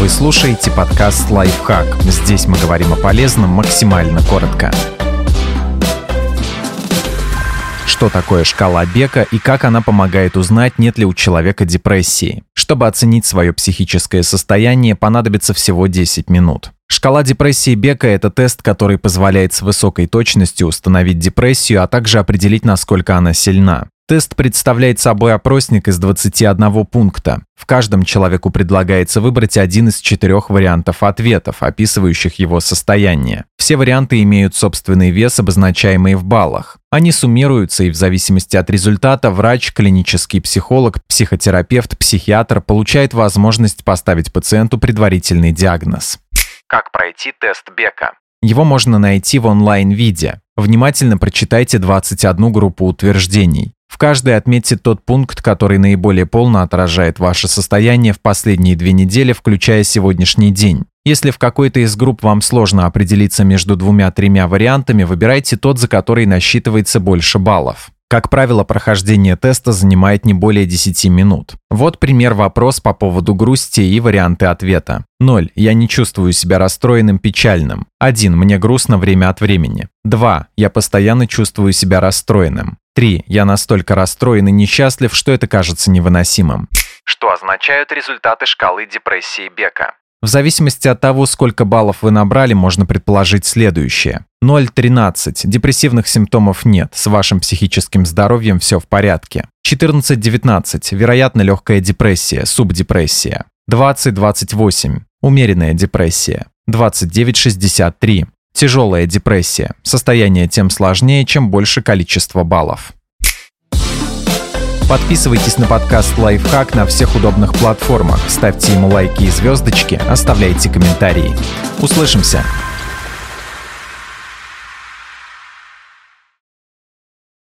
Вы слушаете подкаст «Лайфхак». Здесь мы говорим о полезном максимально коротко. Что такое шкала Бека и как она помогает узнать, нет ли у человека депрессии? Чтобы оценить свое психическое состояние, понадобится всего 10 минут. Шкала депрессии Бека – это тест, который позволяет с высокой точностью установить депрессию, а также определить, насколько она сильна. Тест представляет собой опросник из 21 пункта. В каждом человеку предлагается выбрать один из четырех вариантов ответов, описывающих его состояние. Все варианты имеют собственный вес, обозначаемый в баллах. Они суммируются, и в зависимости от результата врач, клинический психолог, психотерапевт, психиатр получает возможность поставить пациенту предварительный диагноз. Как пройти тест Бека? Его можно найти в онлайн-виде. Внимательно прочитайте 21 группу утверждений. В каждой отметьте тот пункт, который наиболее полно отражает ваше состояние в последние две недели, включая сегодняшний день. Если в какой-то из групп вам сложно определиться между двумя-тремя вариантами, выбирайте тот, за который насчитывается больше баллов. Как правило, прохождение теста занимает не более 10 минут. Вот пример вопрос по поводу грусти и варианты ответа. 0. Я не чувствую себя расстроенным, печальным. 1. Мне грустно время от времени. 2. Я постоянно чувствую себя расстроенным. 3. Я настолько расстроен и несчастлив, что это кажется невыносимым. Что означают результаты шкалы депрессии Бека? В зависимости от того, сколько баллов вы набрали, можно предположить следующее. 0.13. Депрессивных симптомов нет. С вашим психическим здоровьем все в порядке. 14.19. Вероятно, легкая депрессия, субдепрессия. 20.28. Умеренная депрессия. 29.63. Тяжелая депрессия. Состояние тем сложнее, чем больше количество баллов. Подписывайтесь на подкаст «Лайфхак» на всех удобных платформах, ставьте ему лайки и звездочки, оставляйте комментарии. Услышимся!